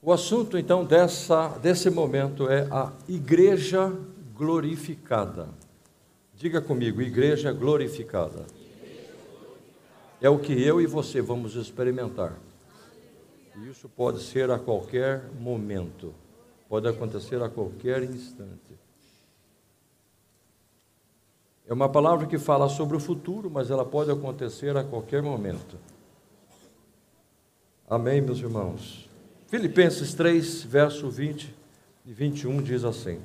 O assunto então dessa, desse momento é a igreja glorificada. Diga comigo, igreja glorificada. É o que eu e você vamos experimentar. E isso pode ser a qualquer momento, pode acontecer a qualquer instante. É uma palavra que fala sobre o futuro, mas ela pode acontecer a qualquer momento. Amém, meus irmãos? Filipenses 3, verso 20 e 21 diz assim: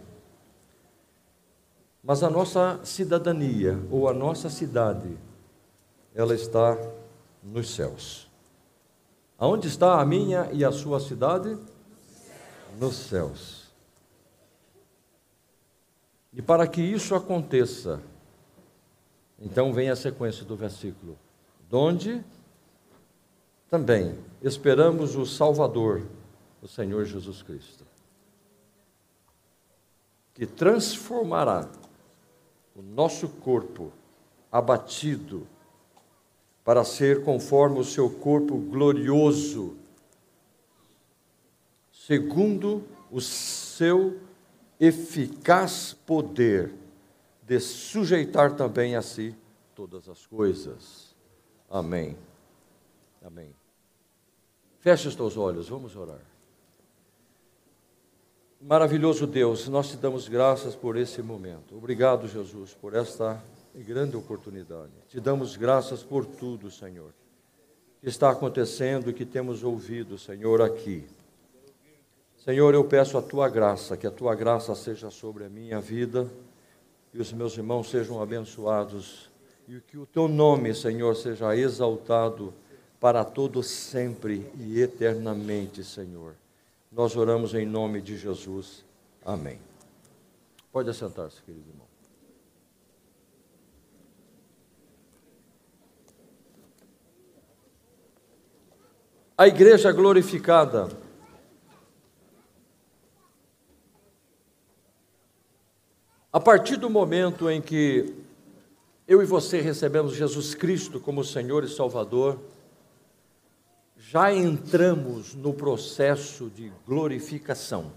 Mas a nossa cidadania, ou a nossa cidade, ela está nos céus. Aonde está a minha e a sua cidade? Nos céus. E para que isso aconteça, então vem a sequência do versículo. Donde também esperamos o Salvador, o Senhor Jesus Cristo, que transformará o nosso corpo abatido para ser conforme o seu corpo glorioso, segundo o seu eficaz poder de sujeitar também a si todas as coisas. Amém. Amém. Feche os teus olhos, vamos orar. Maravilhoso Deus, nós te damos graças por esse momento. Obrigado, Jesus, por esta grande oportunidade. Te damos graças por tudo, Senhor, que está acontecendo e que temos ouvido, Senhor, aqui. Senhor, eu peço a tua graça, que a tua graça seja sobre a minha vida e os meus irmãos sejam abençoados e que o teu nome, Senhor, seja exaltado para todo sempre e eternamente, Senhor. Nós oramos em nome de Jesus. Amém. Pode assentar-se, querido irmão. A igreja glorificada A partir do momento em que eu e você recebemos Jesus Cristo como Senhor e Salvador, já entramos no processo de glorificação.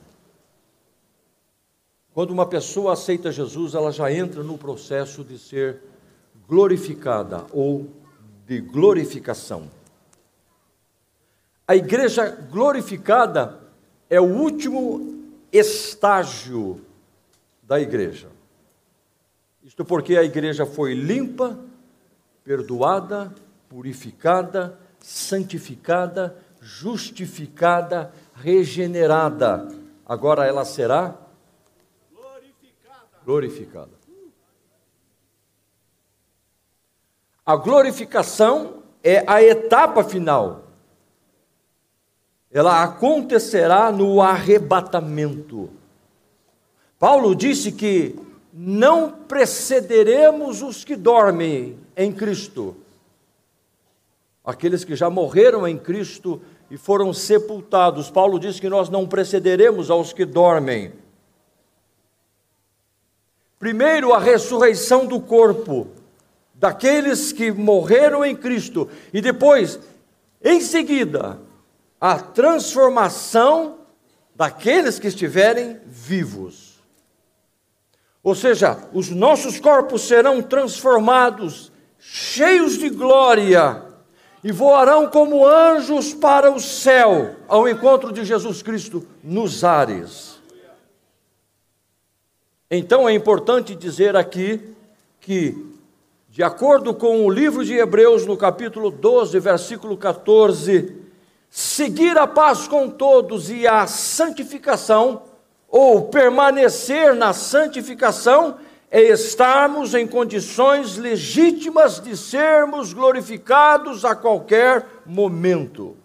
Quando uma pessoa aceita Jesus, ela já entra no processo de ser glorificada ou de glorificação. A igreja glorificada é o último estágio da igreja. Isto porque a igreja foi limpa, perdoada, purificada, santificada, justificada, regenerada. Agora ela será glorificada. glorificada. A glorificação é a etapa final. Ela acontecerá no arrebatamento. Paulo disse que não precederemos os que dormem em Cristo. Aqueles que já morreram em Cristo e foram sepultados. Paulo diz que nós não precederemos aos que dormem. Primeiro, a ressurreição do corpo daqueles que morreram em Cristo, e depois, em seguida, a transformação daqueles que estiverem vivos. Ou seja, os nossos corpos serão transformados, cheios de glória, e voarão como anjos para o céu, ao encontro de Jesus Cristo nos ares. Então é importante dizer aqui que, de acordo com o livro de Hebreus, no capítulo 12, versículo 14, seguir a paz com todos e a santificação ou permanecer na santificação é estarmos em condições legítimas de sermos glorificados a qualquer momento.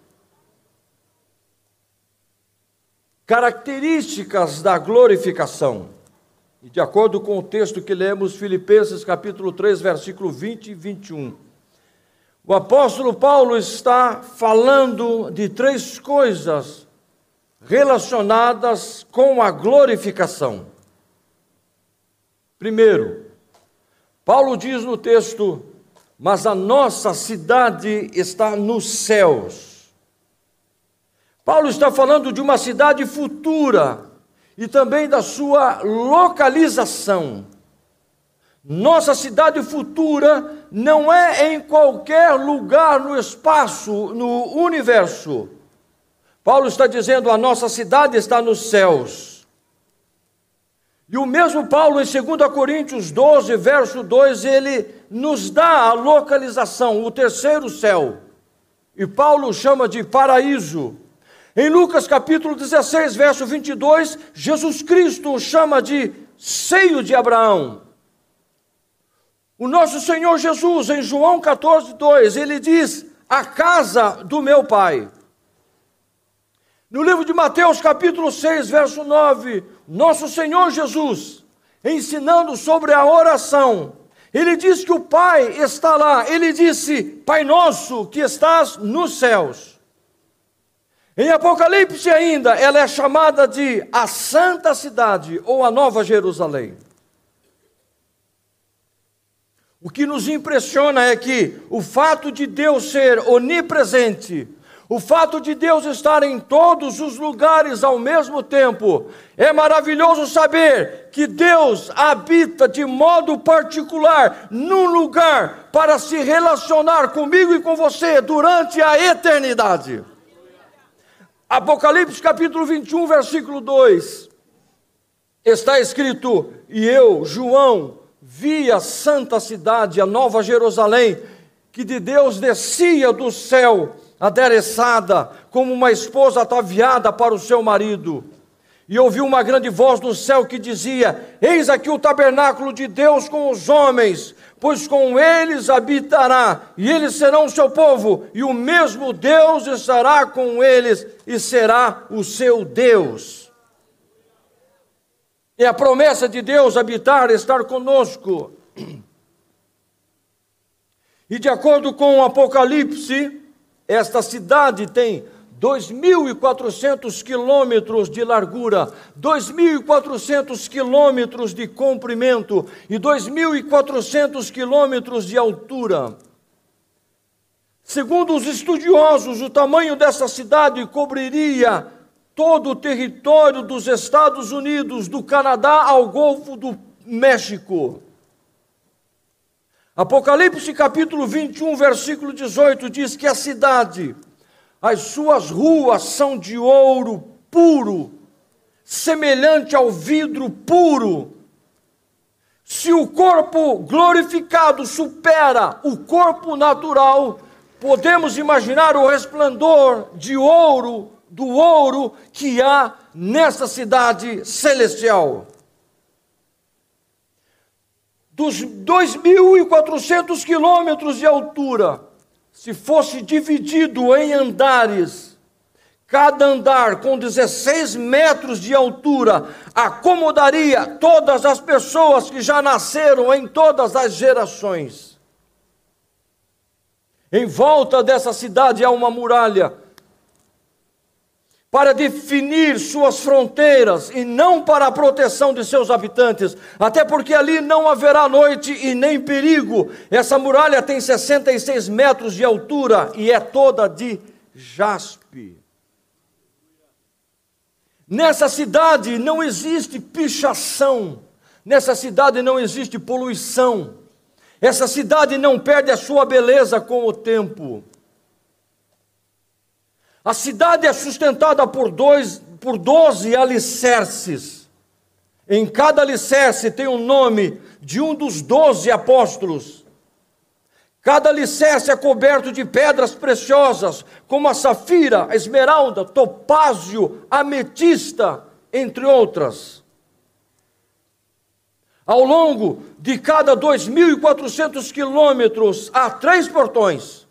Características da glorificação. E de acordo com o texto que lemos, Filipenses capítulo 3, versículo 20 e 21. O apóstolo Paulo está falando de três coisas relacionadas com a glorificação. Primeiro, Paulo diz no texto: Mas a nossa cidade está nos céus. Paulo está falando de uma cidade futura e também da sua localização. Nossa cidade futura não é em qualquer lugar no espaço, no universo. Paulo está dizendo: a nossa cidade está nos céus. E o mesmo Paulo, em 2 Coríntios 12, verso 2, ele nos dá a localização, o terceiro céu. E Paulo chama de paraíso. Em Lucas capítulo 16, verso 22, Jesus Cristo chama de seio de Abraão. O nosso Senhor Jesus, em João 14, 2, ele diz: A casa do meu pai. No livro de Mateus, capítulo 6, verso 9, nosso Senhor Jesus, ensinando sobre a oração, ele diz que o Pai está lá. Ele disse: Pai nosso que estás nos céus. Em Apocalipse ainda, ela é chamada de a Santa Cidade ou a Nova Jerusalém. O que nos impressiona é que o fato de Deus ser onipresente, o fato de Deus estar em todos os lugares ao mesmo tempo, é maravilhoso saber que Deus habita de modo particular num lugar para se relacionar comigo e com você durante a eternidade. Apocalipse capítulo 21, versículo 2. Está escrito: E eu, João, vi a santa cidade, a nova Jerusalém, que de Deus descia do céu, adereçada, como uma esposa ataviada para o seu marido. E ouvi uma grande voz no céu que dizia: Eis aqui o tabernáculo de Deus com os homens, pois com eles habitará, e eles serão o seu povo, e o mesmo Deus estará com eles, e será o seu Deus. É a promessa de Deus habitar, estar conosco. E de acordo com o Apocalipse, esta cidade tem 2.400 quilômetros de largura, 2.400 quilômetros de comprimento e 2.400 quilômetros de altura. Segundo os estudiosos, o tamanho dessa cidade cobriria todo o território dos Estados Unidos, do Canadá ao Golfo do México. Apocalipse capítulo 21, versículo 18 diz que a cidade, as suas ruas são de ouro puro, semelhante ao vidro puro. Se o corpo glorificado supera o corpo natural, podemos imaginar o resplendor de ouro do ouro que há nessa cidade celestial. Dos 2.400 quilômetros de altura, se fosse dividido em andares, cada andar com 16 metros de altura acomodaria todas as pessoas que já nasceram em todas as gerações. Em volta dessa cidade há uma muralha para definir suas fronteiras e não para a proteção de seus habitantes, até porque ali não haverá noite e nem perigo. Essa muralha tem 66 metros de altura e é toda de jaspe. Nessa cidade não existe pichação, nessa cidade não existe poluição, essa cidade não perde a sua beleza com o tempo. A cidade é sustentada por, dois, por doze alicerces. Em cada alicerce tem o um nome de um dos doze apóstolos. Cada alicerce é coberto de pedras preciosas, como a safira, a esmeralda, topázio, ametista, entre outras. Ao longo de cada 2.400 quilômetros, há três portões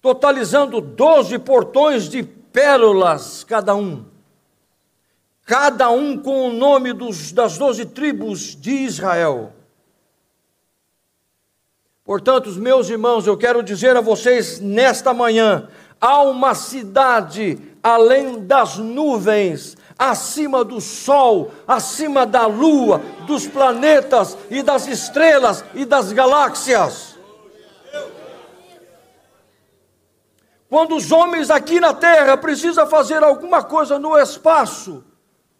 totalizando doze portões de pérolas cada um. Cada um com o nome dos, das doze tribos de Israel. Portanto, meus irmãos, eu quero dizer a vocês nesta manhã: há uma cidade além das nuvens, acima do sol, acima da lua, dos planetas e das estrelas e das galáxias. Quando os homens aqui na terra precisam fazer alguma coisa no espaço,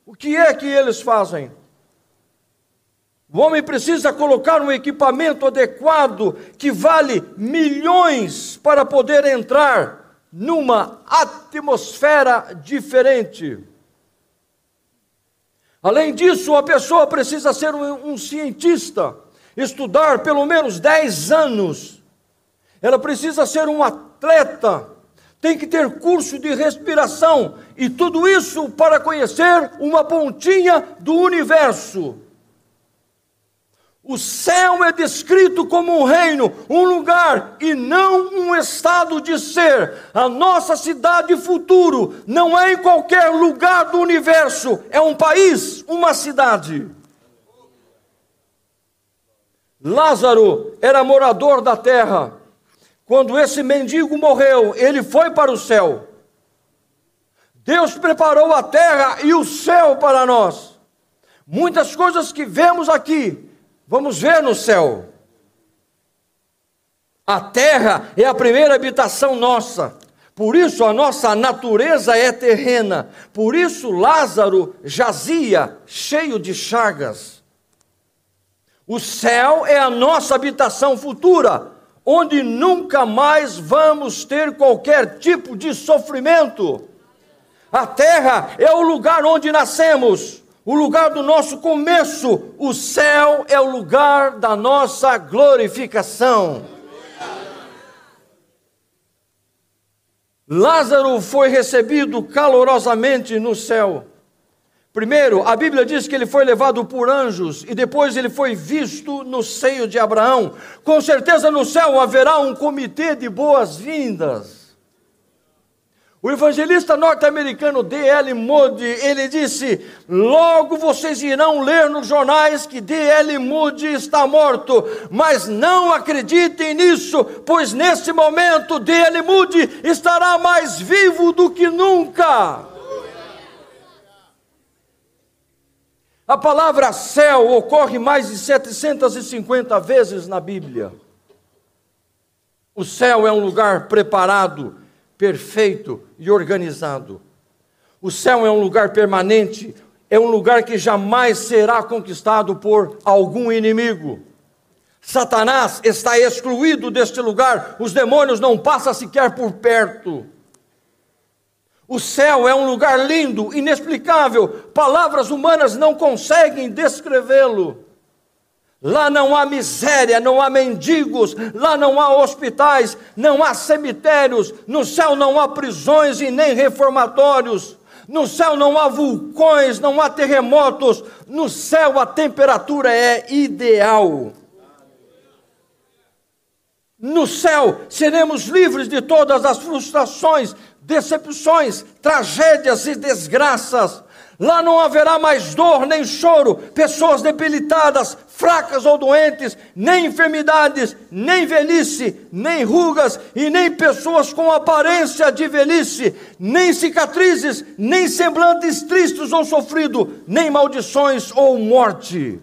o que é que eles fazem? O homem precisa colocar um equipamento adequado que vale milhões para poder entrar numa atmosfera diferente. Além disso, a pessoa precisa ser um, um cientista, estudar pelo menos 10 anos. Ela precisa ser um atleta, tem que ter curso de respiração, e tudo isso para conhecer uma pontinha do universo. O céu é descrito como um reino, um lugar e não um estado de ser. A nossa cidade futuro não é em qualquer lugar do universo, é um país, uma cidade. Lázaro era morador da terra. Quando esse mendigo morreu, ele foi para o céu. Deus preparou a terra e o céu para nós. Muitas coisas que vemos aqui Vamos ver no céu. A terra é a primeira habitação nossa. Por isso a nossa natureza é terrena. Por isso Lázaro jazia cheio de chagas. O céu é a nossa habitação futura, onde nunca mais vamos ter qualquer tipo de sofrimento. A terra é o lugar onde nascemos o lugar do nosso começo, o céu é o lugar da nossa glorificação. Lázaro foi recebido calorosamente no céu. Primeiro, a Bíblia diz que ele foi levado por anjos e depois ele foi visto no seio de Abraão. Com certeza no céu haverá um comitê de boas-vindas. O evangelista norte-americano D.L. Moody, ele disse: "Logo vocês irão ler nos jornais que D.L. Moody está morto, mas não acreditem nisso, pois nesse momento D.L. Moody estará mais vivo do que nunca." A palavra céu ocorre mais de 750 vezes na Bíblia. O céu é um lugar preparado perfeito e organizado. O céu é um lugar permanente, é um lugar que jamais será conquistado por algum inimigo. Satanás está excluído deste lugar, os demônios não passam sequer por perto. O céu é um lugar lindo, inexplicável, palavras humanas não conseguem descrevê-lo. Lá não há miséria, não há mendigos, lá não há hospitais, não há cemitérios, no céu não há prisões e nem reformatórios, no céu não há vulcões, não há terremotos, no céu a temperatura é ideal. No céu seremos livres de todas as frustrações, decepções, tragédias e desgraças. Lá não haverá mais dor nem choro, pessoas debilitadas, fracas ou doentes, nem enfermidades, nem velhice, nem rugas e nem pessoas com aparência de velhice, nem cicatrizes, nem semblantes tristes ou sofridos, nem maldições ou morte.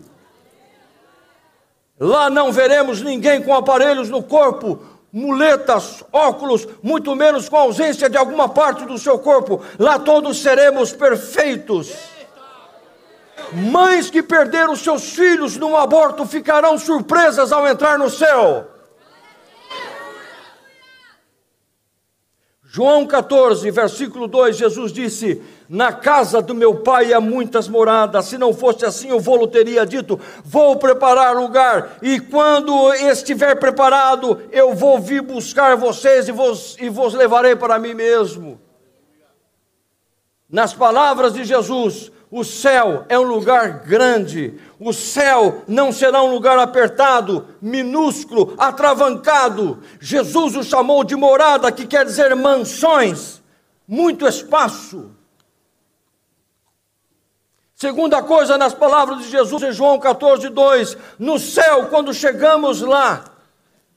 Lá não veremos ninguém com aparelhos no corpo, muletas, óculos, muito menos com ausência de alguma parte do seu corpo. Lá todos seremos perfeitos. Mães que perderam seus filhos num aborto ficarão surpresas ao entrar no céu. João 14, versículo 2, Jesus disse: Na casa do meu pai há muitas moradas, se não fosse assim, eu vou teria dito: Vou preparar lugar, e quando estiver preparado, eu vou vir buscar vocês e vos, e vos levarei para mim mesmo. Nas palavras de Jesus, o céu é um lugar grande. O céu não será um lugar apertado, minúsculo, atravancado. Jesus o chamou de morada, que quer dizer mansões, muito espaço. Segunda coisa nas palavras de Jesus em João 14, 2: no céu, quando chegamos lá,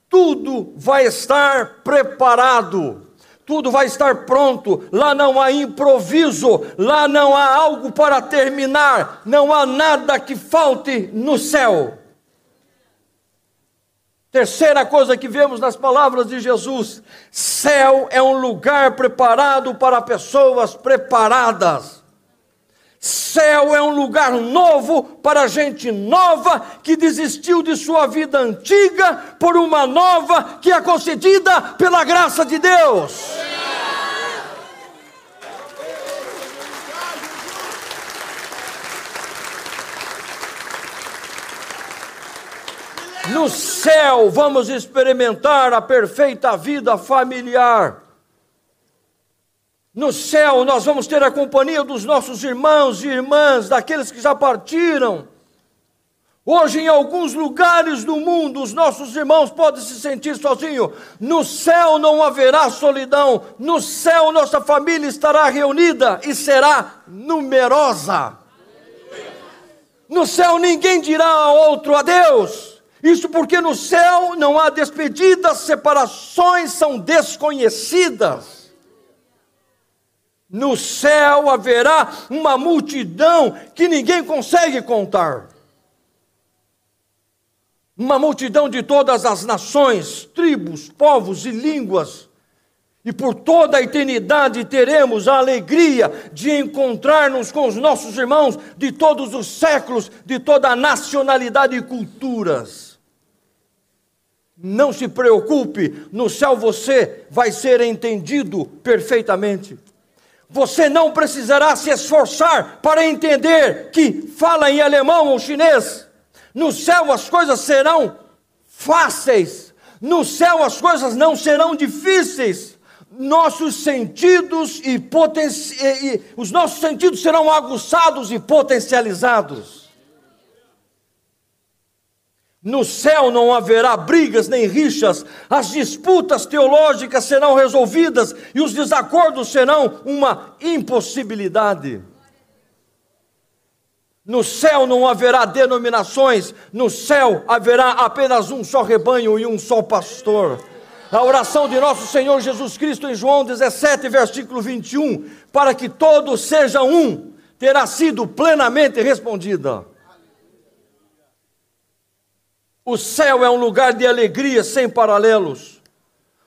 tudo vai estar preparado tudo vai estar pronto, lá não há improviso, lá não há algo para terminar, não há nada que falte no céu. Terceira coisa que vemos nas palavras de Jesus: céu é um lugar preparado para pessoas preparadas. Céu é um lugar novo para gente nova que desistiu de sua vida antiga por uma nova que é concedida pela graça de Deus. No céu vamos experimentar a perfeita vida familiar. No céu nós vamos ter a companhia dos nossos irmãos e irmãs, daqueles que já partiram. Hoje, em alguns lugares do mundo, os nossos irmãos podem se sentir sozinhos. No céu não haverá solidão. No céu, nossa família estará reunida e será numerosa. No céu, ninguém dirá a outro adeus. Isso porque no céu não há despedidas, separações são desconhecidas. No céu haverá uma multidão que ninguém consegue contar. Uma multidão de todas as nações, tribos, povos e línguas. E por toda a eternidade teremos a alegria de encontrar-nos com os nossos irmãos de todos os séculos, de toda a nacionalidade e culturas. Não se preocupe, no céu você vai ser entendido perfeitamente. Você não precisará se esforçar para entender que fala em alemão ou chinês. No céu as coisas serão fáceis. No céu as coisas não serão difíceis. Nossos sentidos e, e, e os nossos sentidos serão aguçados e potencializados. No céu não haverá brigas nem rixas, as disputas teológicas serão resolvidas e os desacordos serão uma impossibilidade. No céu não haverá denominações, no céu haverá apenas um só rebanho e um só pastor. A oração de nosso Senhor Jesus Cristo em João 17, versículo 21, para que todos sejam um, terá sido plenamente respondida. O céu é um lugar de alegria sem paralelos,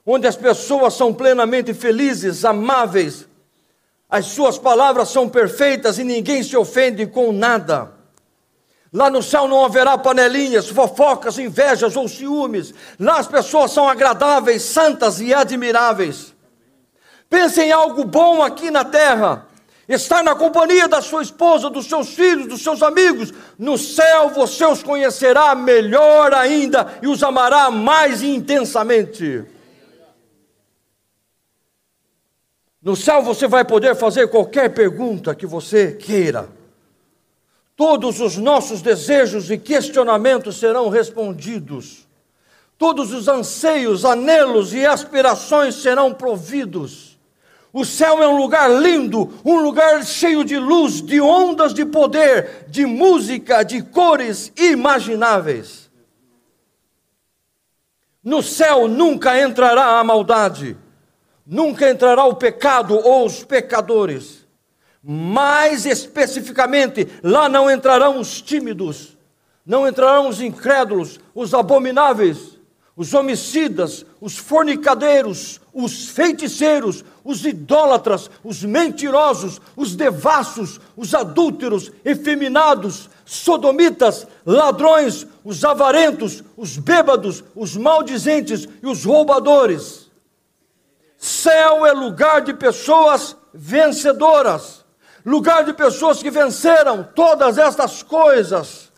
onde as pessoas são plenamente felizes, amáveis, as suas palavras são perfeitas e ninguém se ofende com nada. Lá no céu não haverá panelinhas, fofocas, invejas ou ciúmes. Lá as pessoas são agradáveis, santas e admiráveis. Pense em algo bom aqui na terra estar na companhia da sua esposa, dos seus filhos, dos seus amigos. No céu você os conhecerá melhor ainda e os amará mais intensamente. No céu você vai poder fazer qualquer pergunta que você queira. Todos os nossos desejos e questionamentos serão respondidos. Todos os anseios, anelos e aspirações serão providos. O céu é um lugar lindo, um lugar cheio de luz, de ondas de poder, de música, de cores imagináveis. No céu nunca entrará a maldade, nunca entrará o pecado ou os pecadores. Mais especificamente, lá não entrarão os tímidos, não entrarão os incrédulos, os abomináveis, os homicidas, os fornicadeiros, os feiticeiros, os idólatras, os mentirosos, os devassos, os adúlteros, efeminados, sodomitas, ladrões, os avarentos, os bêbados, os maldizentes e os roubadores. Céu é lugar de pessoas vencedoras, lugar de pessoas que venceram todas estas coisas.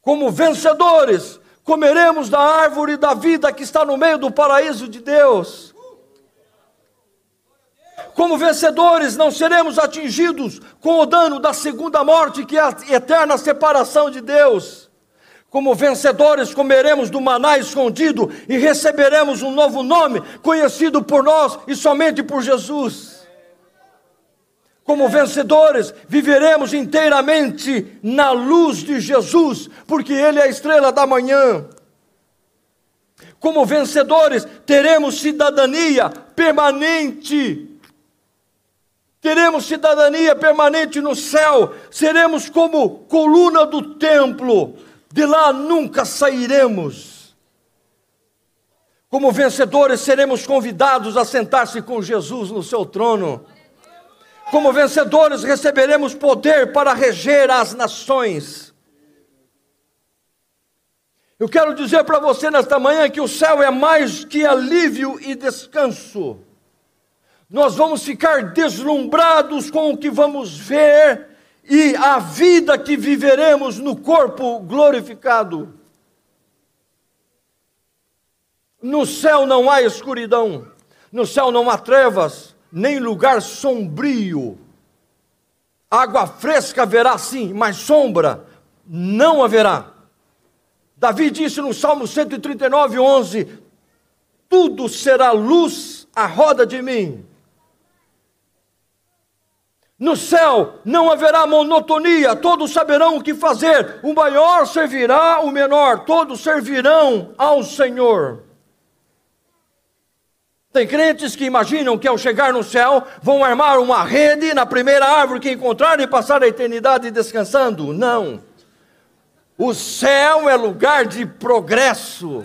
Como vencedores, comeremos da árvore da vida que está no meio do paraíso de Deus. Como vencedores, não seremos atingidos com o dano da segunda morte, que é a eterna separação de Deus. Como vencedores, comeremos do maná escondido e receberemos um novo nome, conhecido por nós e somente por Jesus. Como vencedores, viveremos inteiramente na luz de Jesus, porque Ele é a estrela da manhã. Como vencedores, teremos cidadania permanente. Teremos cidadania permanente no céu, seremos como coluna do templo, de lá nunca sairemos. Como vencedores, seremos convidados a sentar-se com Jesus no seu trono. Como vencedores, receberemos poder para reger as nações. Eu quero dizer para você nesta manhã que o céu é mais que alívio e descanso. Nós vamos ficar deslumbrados com o que vamos ver e a vida que viveremos no corpo glorificado. No céu não há escuridão, no céu não há trevas, nem lugar sombrio. Água fresca haverá sim, mas sombra não haverá. Davi disse no Salmo 139, 11: Tudo será luz à roda de mim. No céu não haverá monotonia, todos saberão o que fazer, o maior servirá o menor, todos servirão ao Senhor. Tem crentes que imaginam que ao chegar no céu vão armar uma rede na primeira árvore que encontrarem e passar a eternidade descansando. Não. O céu é lugar de progresso.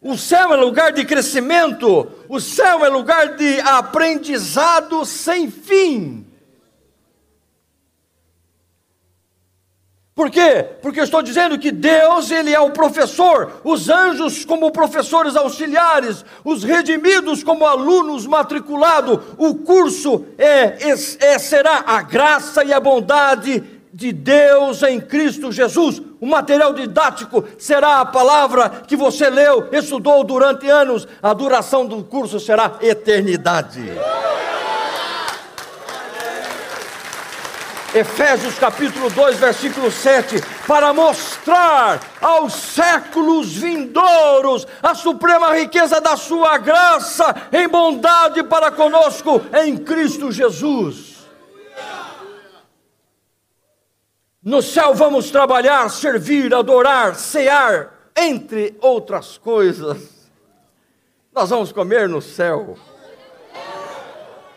O céu é lugar de crescimento. O céu é lugar de aprendizado sem fim. Por quê? Porque eu estou dizendo que Deus, Ele é o professor, os anjos como professores auxiliares, os redimidos como alunos matriculados. O curso é, é, será a graça e a bondade de Deus em Cristo Jesus. O material didático será a palavra que você leu, estudou durante anos. A duração do curso será eternidade. Efésios capítulo 2, versículo 7, para mostrar aos séculos vindouros a suprema riqueza da sua graça em bondade para conosco em Cristo Jesus. No céu vamos trabalhar, servir, adorar, cear, entre outras coisas. Nós vamos comer no céu.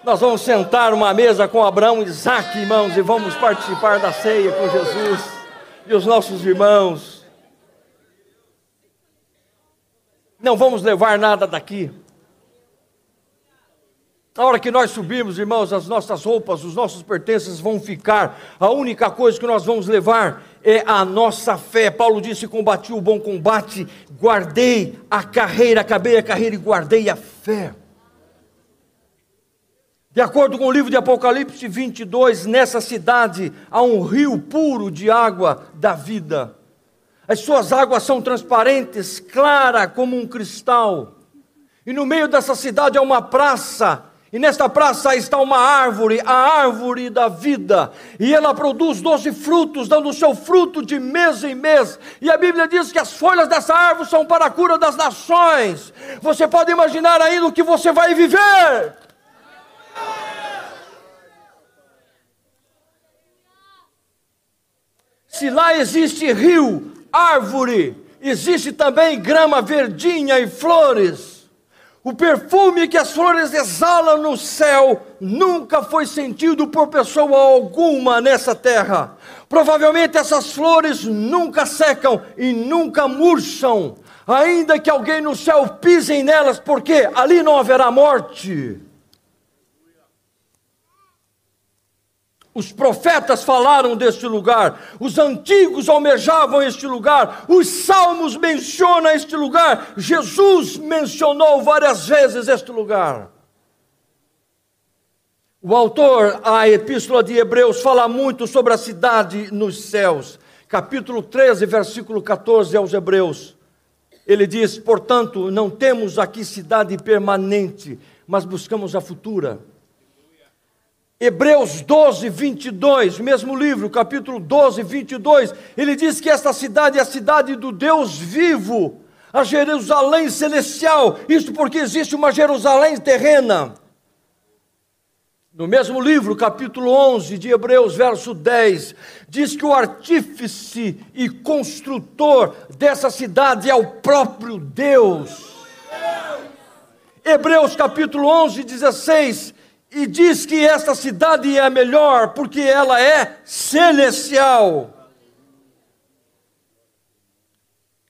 Nós vamos sentar uma mesa com Abraão e Isaac, irmãos, e vamos participar da ceia com Jesus e os nossos irmãos. Não vamos levar nada daqui. Na hora que nós subirmos, irmãos, as nossas roupas, os nossos pertences vão ficar. A única coisa que nós vamos levar é a nossa fé. Paulo disse: Combati o bom combate, guardei a carreira, acabei a carreira e guardei a fé. De acordo com o livro de Apocalipse 22, nessa cidade há um rio puro de água da vida. As suas águas são transparentes, clara como um cristal. E no meio dessa cidade há uma praça, e nesta praça está uma árvore, a árvore da vida. E ela produz doze frutos, dando o seu fruto de mês em mês. E a Bíblia diz que as folhas dessa árvore são para a cura das nações. Você pode imaginar ainda o que você vai viver. Se lá existe rio, árvore, existe também grama verdinha e flores. O perfume que as flores exalam no céu nunca foi sentido por pessoa alguma nessa terra. Provavelmente essas flores nunca secam e nunca murcham, ainda que alguém no céu pise nelas, porque ali não haverá morte. Os profetas falaram deste lugar, os antigos almejavam este lugar, os salmos mencionam este lugar, Jesus mencionou várias vezes este lugar. O autor, a Epístola de Hebreus, fala muito sobre a cidade nos céus. Capítulo 13, versículo 14 aos Hebreus. Ele diz: Portanto, não temos aqui cidade permanente, mas buscamos a futura Hebreus 12, 22, mesmo livro, capítulo 12, 22, ele diz que esta cidade é a cidade do Deus vivo, a Jerusalém celestial, isto porque existe uma Jerusalém terrena. No mesmo livro, capítulo 11 de Hebreus, verso 10, diz que o artífice e construtor dessa cidade é o próprio Deus. Hebreus capítulo 11, 16, e diz que esta cidade é a melhor porque ela é celestial.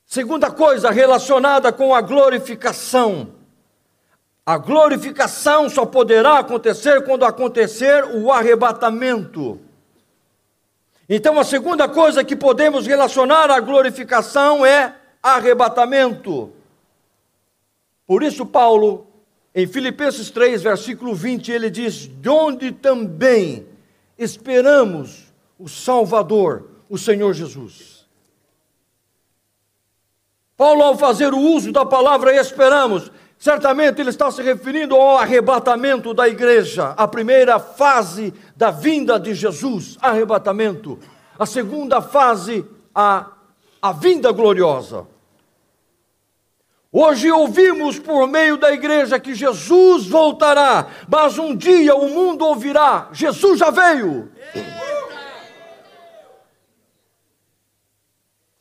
Segunda coisa relacionada com a glorificação. A glorificação só poderá acontecer quando acontecer o arrebatamento. Então, a segunda coisa que podemos relacionar à glorificação é arrebatamento. Por isso, Paulo, em Filipenses 3, versículo 20, ele diz: De onde também esperamos o Salvador, o Senhor Jesus. Paulo, ao fazer o uso da palavra esperamos, certamente ele está se referindo ao arrebatamento da igreja, a primeira fase da vinda de Jesus, arrebatamento. A segunda fase, a, a vinda gloriosa. Hoje ouvimos por meio da igreja que Jesus voltará, mas um dia o mundo ouvirá: Jesus já veio.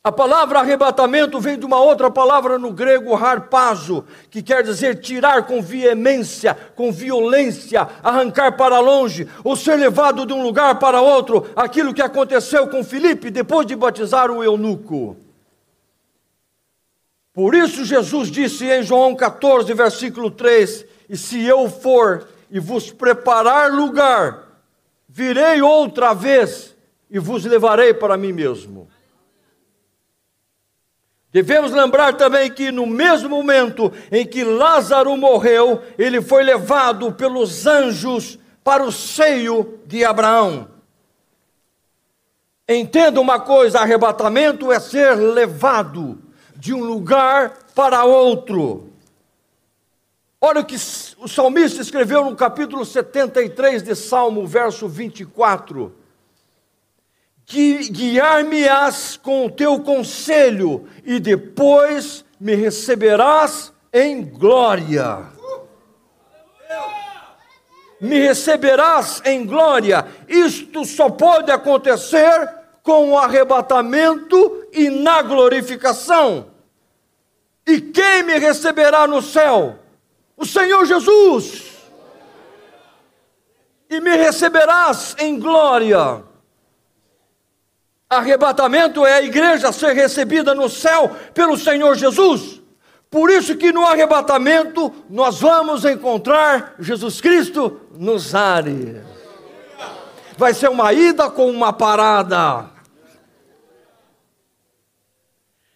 A palavra arrebatamento vem de uma outra palavra no grego harpazo, que quer dizer tirar com veemência, com violência, arrancar para longe, ou ser levado de um lugar para outro, aquilo que aconteceu com Filipe depois de batizar o eunuco. Por isso Jesus disse em João 14, versículo 3: E se eu for e vos preparar lugar, virei outra vez e vos levarei para mim mesmo. Devemos lembrar também que no mesmo momento em que Lázaro morreu, ele foi levado pelos anjos para o seio de Abraão. Entenda uma coisa: arrebatamento é ser levado de um lugar para outro. Olha o que o salmista escreveu no capítulo 73 de Salmo, verso 24 guiar-me-ás com o teu conselho, e depois me receberás em glória. Me receberás em glória. Isto só pode acontecer com o arrebatamento e na glorificação. E quem me receberá no céu? O Senhor Jesus. E me receberás em glória. Arrebatamento é a igreja ser recebida no céu pelo Senhor Jesus. Por isso que no arrebatamento nós vamos encontrar Jesus Cristo nos ares. Vai ser uma ida com uma parada.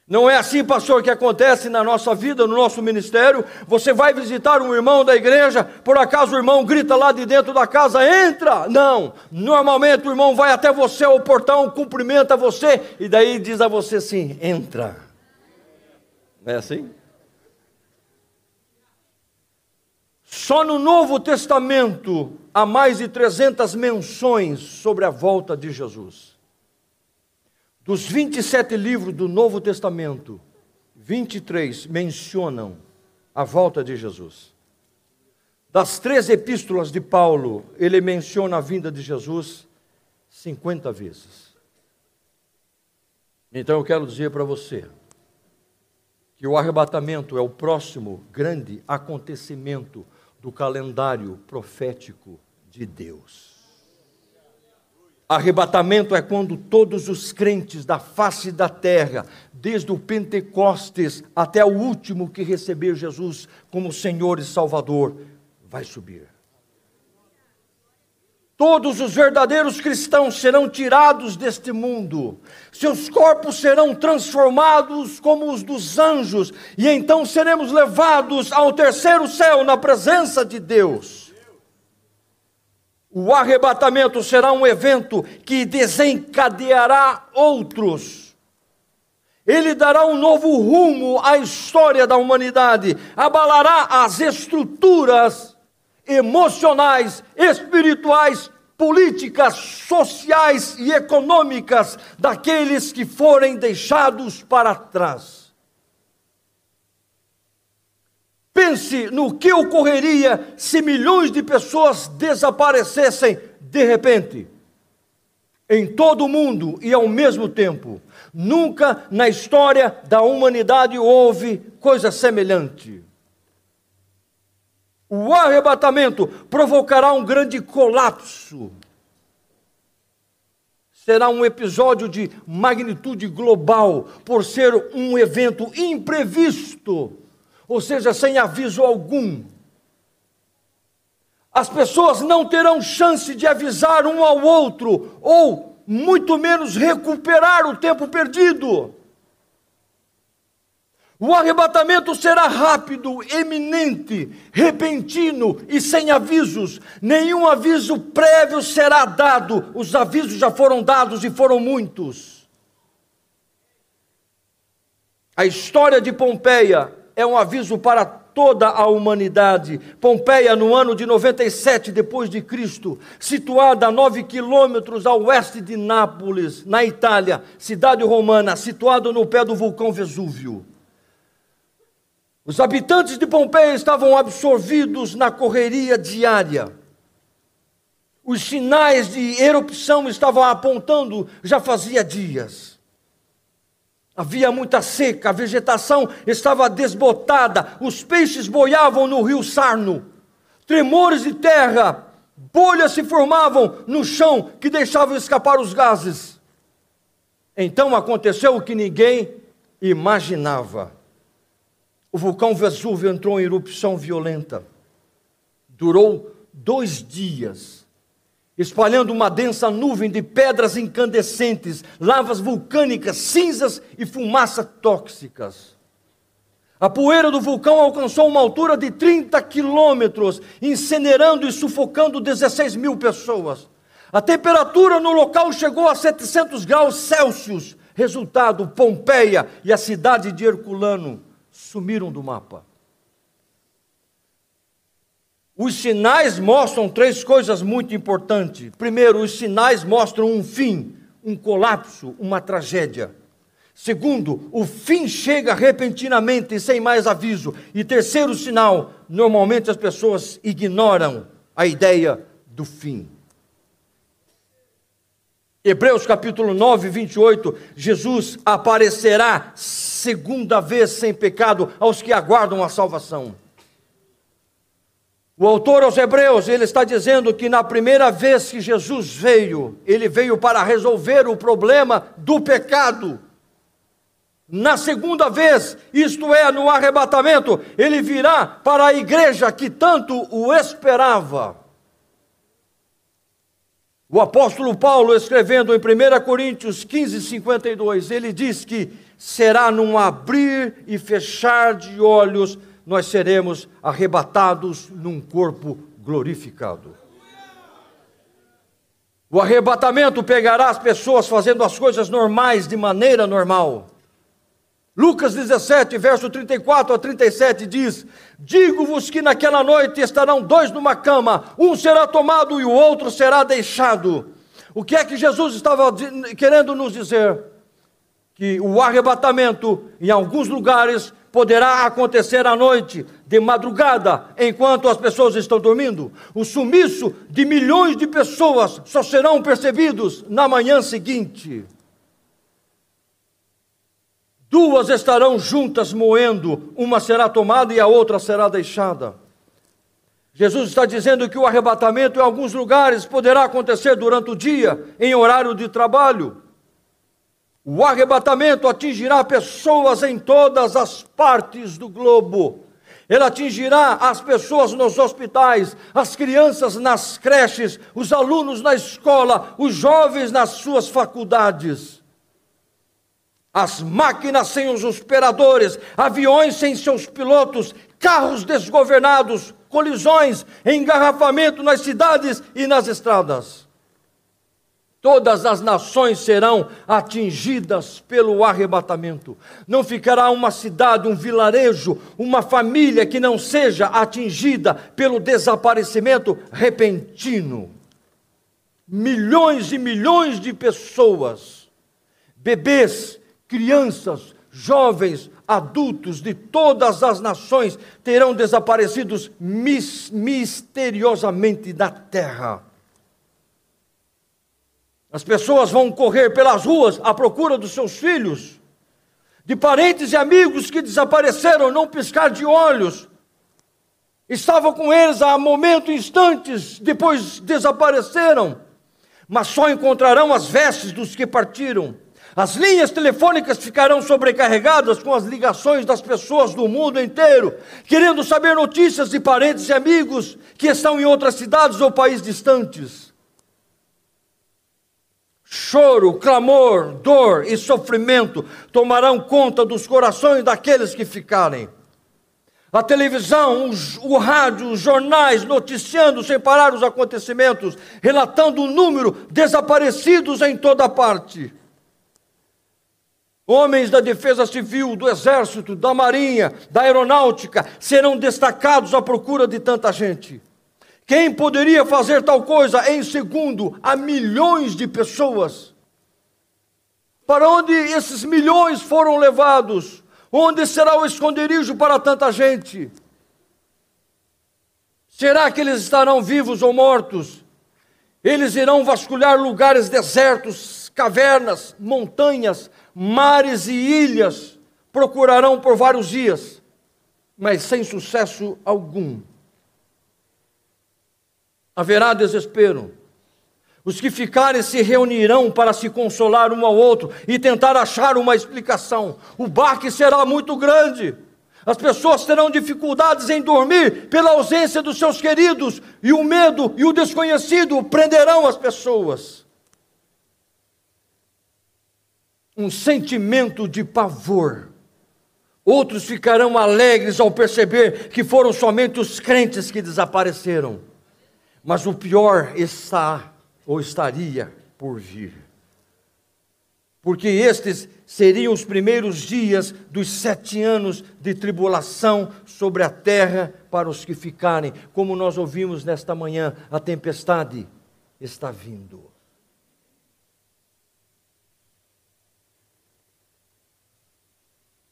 Não é assim, pastor, que acontece na nossa vida, no nosso ministério. Você vai visitar um irmão da igreja, por acaso o irmão grita lá de dentro da casa, entra! Não! Normalmente o irmão vai até você ao portão, cumprimenta você e daí diz a você assim: entra. Não é assim? Só no Novo Testamento há mais de 300 menções sobre a volta de Jesus. Dos 27 livros do Novo Testamento, 23 mencionam a volta de Jesus. Das três epístolas de Paulo, ele menciona a vinda de Jesus 50 vezes. Então eu quero dizer para você que o arrebatamento é o próximo grande acontecimento do calendário profético de Deus. Arrebatamento é quando todos os crentes da face da terra, desde o Pentecostes até o último que receber Jesus como Senhor e Salvador, vai subir. Todos os verdadeiros cristãos serão tirados deste mundo, seus corpos serão transformados como os dos anjos, e então seremos levados ao terceiro céu na presença de Deus. O arrebatamento será um evento que desencadeará outros. Ele dará um novo rumo à história da humanidade, abalará as estruturas emocionais, espirituais, políticas, sociais e econômicas daqueles que forem deixados para trás. Pense no que ocorreria se milhões de pessoas desaparecessem de repente, em todo o mundo e ao mesmo tempo. Nunca na história da humanidade houve coisa semelhante. O arrebatamento provocará um grande colapso. será um episódio de magnitude global, por ser um evento imprevisto, ou seja, sem aviso algum. As pessoas não terão chance de avisar um ao outro, ou muito menos recuperar o tempo perdido. O arrebatamento será rápido, eminente, repentino e sem avisos. Nenhum aviso prévio será dado. Os avisos já foram dados e foram muitos. A história de Pompeia é um aviso para toda a humanidade. Pompeia, no ano de 97 depois de Cristo, situada a 9 quilômetros ao oeste de Nápoles, na Itália, cidade romana, situada no pé do vulcão Vesúvio. Os habitantes de Pompeia estavam absorvidos na correria diária. Os sinais de erupção estavam apontando já fazia dias. Havia muita seca, a vegetação estava desbotada, os peixes boiavam no rio Sarno, tremores de terra, bolhas se formavam no chão que deixavam escapar os gases. Então aconteceu o que ninguém imaginava. O vulcão Vesúvio entrou em erupção violenta. Durou dois dias, espalhando uma densa nuvem de pedras incandescentes, lavas vulcânicas, cinzas e fumaça tóxicas. A poeira do vulcão alcançou uma altura de 30 quilômetros, incinerando e sufocando 16 mil pessoas. A temperatura no local chegou a 700 graus Celsius. Resultado: Pompeia e a cidade de Herculano sumiram do mapa. Os sinais mostram três coisas muito importantes. Primeiro, os sinais mostram um fim, um colapso, uma tragédia. Segundo, o fim chega repentinamente sem mais aviso. E terceiro sinal, normalmente as pessoas ignoram a ideia do fim. Hebreus capítulo 9, 28, Jesus aparecerá segunda vez sem pecado aos que aguardam a salvação. O autor aos Hebreus, ele está dizendo que na primeira vez que Jesus veio, ele veio para resolver o problema do pecado. Na segunda vez, isto é, no arrebatamento, ele virá para a igreja que tanto o esperava. O apóstolo Paulo, escrevendo em 1 Coríntios 15, 52, ele diz que será num abrir e fechar de olhos, nós seremos arrebatados num corpo glorificado. O arrebatamento pegará as pessoas fazendo as coisas normais de maneira normal. Lucas 17, verso 34 a 37 diz: Digo-vos que naquela noite estarão dois numa cama, um será tomado e o outro será deixado. O que é que Jesus estava querendo nos dizer? Que o arrebatamento, em alguns lugares, poderá acontecer à noite, de madrugada, enquanto as pessoas estão dormindo. O sumiço de milhões de pessoas só serão percebidos na manhã seguinte. Duas estarão juntas moendo, uma será tomada e a outra será deixada. Jesus está dizendo que o arrebatamento em alguns lugares poderá acontecer durante o dia, em horário de trabalho. O arrebatamento atingirá pessoas em todas as partes do globo. Ele atingirá as pessoas nos hospitais, as crianças nas creches, os alunos na escola, os jovens nas suas faculdades as máquinas sem os operadores, aviões sem seus pilotos, carros desgovernados, colisões, engarrafamento nas cidades e nas estradas. Todas as nações serão atingidas pelo arrebatamento. Não ficará uma cidade, um vilarejo, uma família que não seja atingida pelo desaparecimento repentino. Milhões e milhões de pessoas, bebês, crianças, jovens, adultos de todas as nações terão desaparecidos mis misteriosamente da terra. As pessoas vão correr pelas ruas à procura dos seus filhos, de parentes e amigos que desapareceram num piscar de olhos. Estavam com eles há momento, instantes, depois desapareceram. mas só encontrarão as vestes dos que partiram. As linhas telefônicas ficarão sobrecarregadas com as ligações das pessoas do mundo inteiro, querendo saber notícias de parentes e amigos que estão em outras cidades ou países distantes. Choro, clamor, dor e sofrimento tomarão conta dos corações daqueles que ficarem. A televisão, o, o rádio, os jornais noticiando sem parar os acontecimentos, relatando o número desaparecidos em toda parte. Homens da defesa civil, do exército, da marinha, da aeronáutica serão destacados à procura de tanta gente. Quem poderia fazer tal coisa em segundo a milhões de pessoas? Para onde esses milhões foram levados? Onde será o esconderijo para tanta gente? Será que eles estarão vivos ou mortos? Eles irão vasculhar lugares desertos, cavernas, montanhas, mares e ilhas procurarão por vários dias, mas sem sucesso algum. Haverá desespero. Os que ficarem se reunirão para se consolar um ao outro e tentar achar uma explicação. O baque será muito grande. As pessoas terão dificuldades em dormir pela ausência dos seus queridos, e o medo e o desconhecido prenderão as pessoas. um sentimento de pavor. Outros ficarão alegres ao perceber que foram somente os crentes que desapareceram. Mas o pior está ou estaria por vir. Porque estes seriam os primeiros dias dos sete anos de tribulação sobre a terra para os que ficarem. Como nós ouvimos nesta manhã, a tempestade está vindo.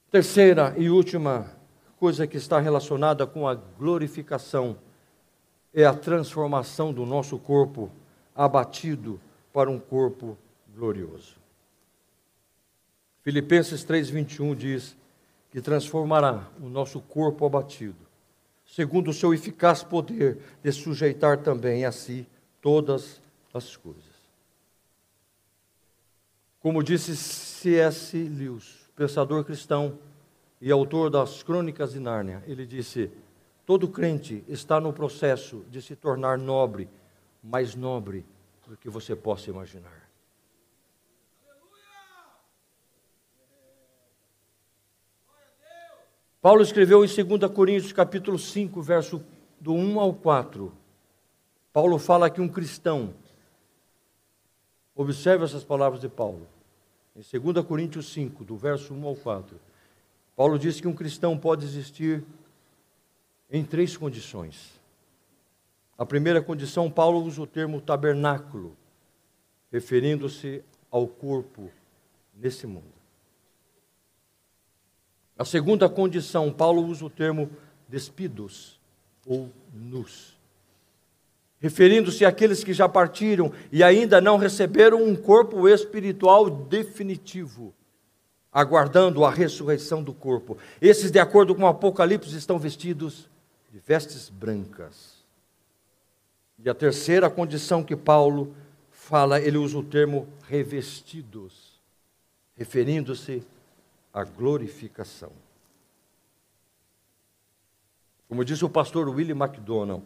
Terceira e última coisa que está relacionada com a glorificação é a transformação do nosso corpo abatido para um corpo glorioso. Filipenses 3:21 diz que transformará o nosso corpo abatido, segundo o seu eficaz poder de sujeitar também a si todas as coisas. Como disse C.S. Lewis, pensador cristão e autor das Crônicas de Nárnia, ele disse: Todo crente está no processo de se tornar nobre, mais nobre do que você possa imaginar. Paulo escreveu em 2 Coríntios capítulo 5, verso do 1 ao 4. Paulo fala que um cristão, observe essas palavras de Paulo. Em 2 Coríntios 5, do verso 1 ao 4, Paulo diz que um cristão pode existir em três condições. A primeira condição, Paulo usa o termo tabernáculo, referindo-se ao corpo nesse mundo. A segunda condição, Paulo usa o termo despidos ou nus referindo-se àqueles que já partiram e ainda não receberam um corpo espiritual definitivo, aguardando a ressurreição do corpo. Esses, de acordo com o Apocalipse, estão vestidos de vestes brancas. E a terceira condição que Paulo fala, ele usa o termo revestidos, referindo-se à glorificação. Como disse o pastor William MacDonald,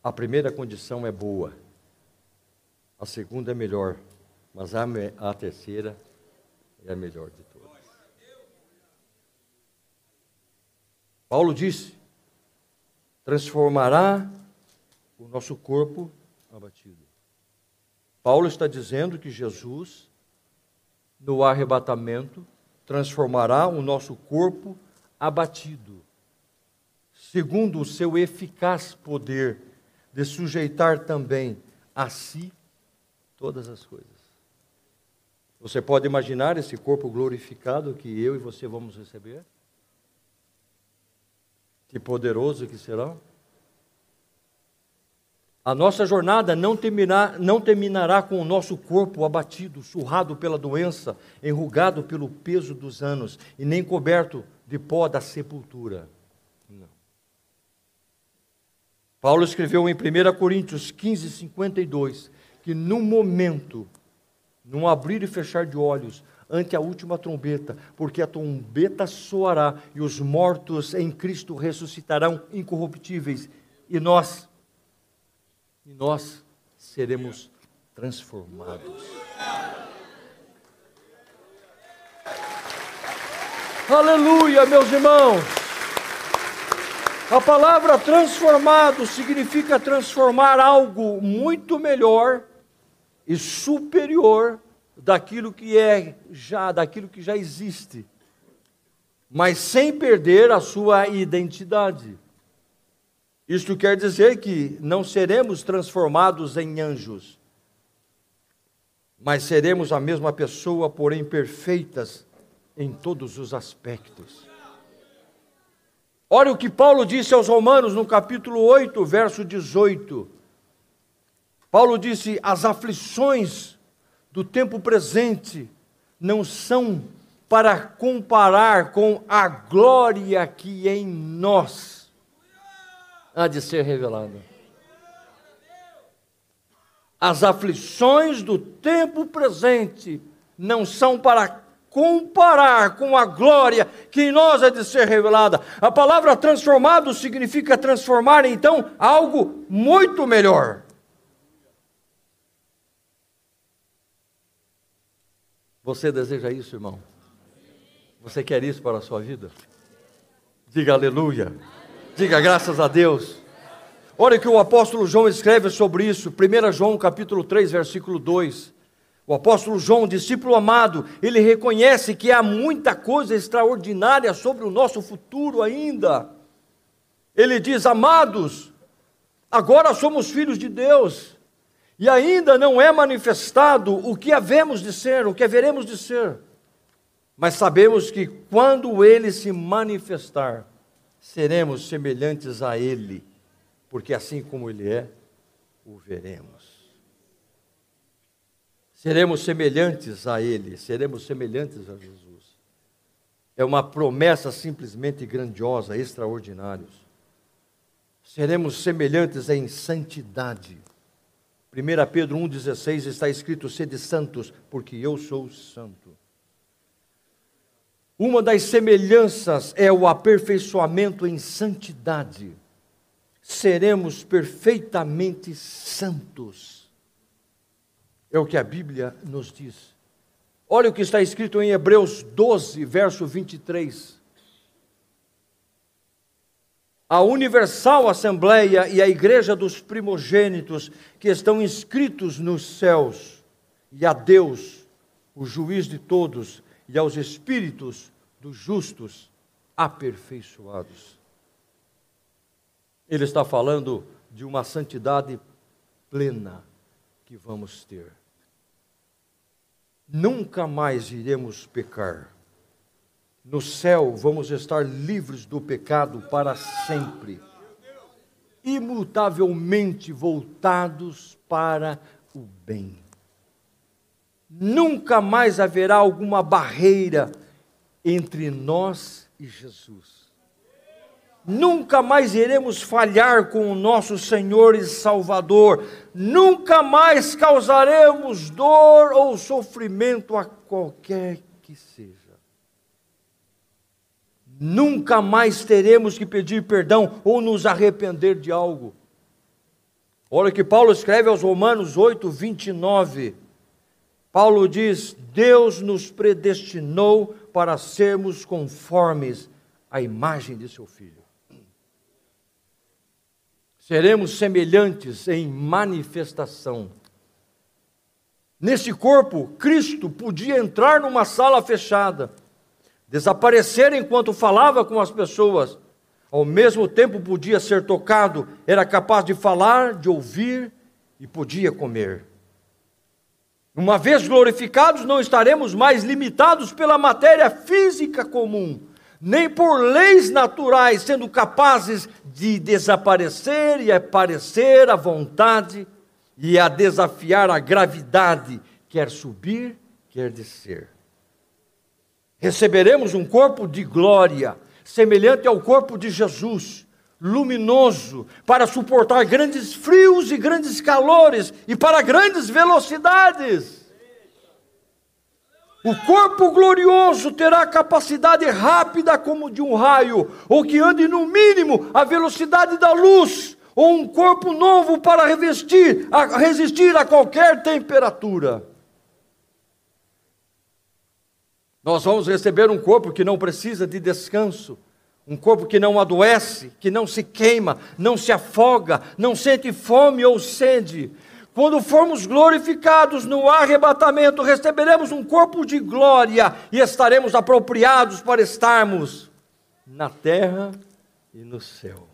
a primeira condição é boa, a segunda é melhor, mas a, a terceira é a melhor de todas. Paulo disse: transformará o nosso corpo abatido. Paulo está dizendo que Jesus, no arrebatamento, transformará o nosso corpo abatido, segundo o seu eficaz poder de sujeitar também a si todas as coisas. Você pode imaginar esse corpo glorificado que eu e você vamos receber? Que poderoso que será? A nossa jornada não terminará, não terminará com o nosso corpo abatido, surrado pela doença, enrugado pelo peso dos anos e nem coberto de pó da sepultura. Paulo escreveu em 1 Coríntios 15, 52, que num momento, num abrir e fechar de olhos, ante a última trombeta, porque a trombeta soará e os mortos em Cristo ressuscitarão incorruptíveis, e nós, e nós seremos transformados. Aleluia, meus irmãos. A palavra transformado significa transformar algo muito melhor e superior daquilo que é já, daquilo que já existe, mas sem perder a sua identidade. Isto quer dizer que não seremos transformados em anjos, mas seremos a mesma pessoa, porém perfeitas em todos os aspectos. Olha o que Paulo disse aos Romanos no capítulo 8, verso 18. Paulo disse: As aflições do tempo presente não são para comparar com a glória que em nós há de ser revelada. As aflições do tempo presente não são para comparar com a glória que em nós é de ser revelada. A palavra transformado significa transformar então algo muito melhor. Você deseja isso, irmão? Você quer isso para a sua vida? Diga aleluia. Diga graças a Deus. Olha que o apóstolo João escreve sobre isso, 1 João capítulo 3, versículo 2. O apóstolo João, discípulo amado, ele reconhece que há muita coisa extraordinária sobre o nosso futuro ainda. Ele diz: Amados, agora somos filhos de Deus, e ainda não é manifestado o que havemos de ser, o que haveremos de ser. Mas sabemos que quando ele se manifestar, seremos semelhantes a ele, porque assim como ele é, o veremos. Seremos semelhantes a ele, seremos semelhantes a Jesus. É uma promessa simplesmente grandiosa, extraordinária. Seremos semelhantes em santidade 1 Pedro 1,16 está escrito: sede santos, porque eu sou santo. Uma das semelhanças é o aperfeiçoamento em santidade. Seremos perfeitamente santos. É o que a Bíblia nos diz. Olha o que está escrito em Hebreus 12, verso 23 a Universal Assembleia e a Igreja dos Primogênitos que estão inscritos nos céus, e a Deus, o juiz de todos, e aos espíritos dos justos aperfeiçoados. Ele está falando de uma santidade plena que vamos ter. Nunca mais iremos pecar no céu vamos estar livres do pecado para sempre, imutavelmente voltados para o bem. Nunca mais haverá alguma barreira entre nós e Jesus. Nunca mais iremos falhar com o nosso Senhor e Salvador. Nunca mais causaremos dor ou sofrimento a qualquer que seja nunca mais teremos que pedir perdão ou nos arrepender de algo. Olha que Paulo escreve aos Romanos 8, 29. Paulo diz: Deus nos predestinou para sermos conformes à imagem de seu Filho. Seremos semelhantes em manifestação. Nesse corpo, Cristo podia entrar numa sala fechada desaparecer enquanto falava com as pessoas. Ao mesmo tempo podia ser tocado, era capaz de falar, de ouvir e podia comer. Uma vez glorificados, não estaremos mais limitados pela matéria física comum, nem por leis naturais, sendo capazes de desaparecer e aparecer à vontade e a desafiar a gravidade, quer subir, quer descer receberemos um corpo de glória, semelhante ao corpo de Jesus, luminoso, para suportar grandes frios e grandes calores e para grandes velocidades. O corpo glorioso terá capacidade rápida como de um raio, ou que ande no mínimo a velocidade da luz, ou um corpo novo para revestir, a resistir a qualquer temperatura. Nós vamos receber um corpo que não precisa de descanso, um corpo que não adoece, que não se queima, não se afoga, não sente fome ou sede, quando formos glorificados no arrebatamento, receberemos um corpo de glória e estaremos apropriados para estarmos na terra e no céu.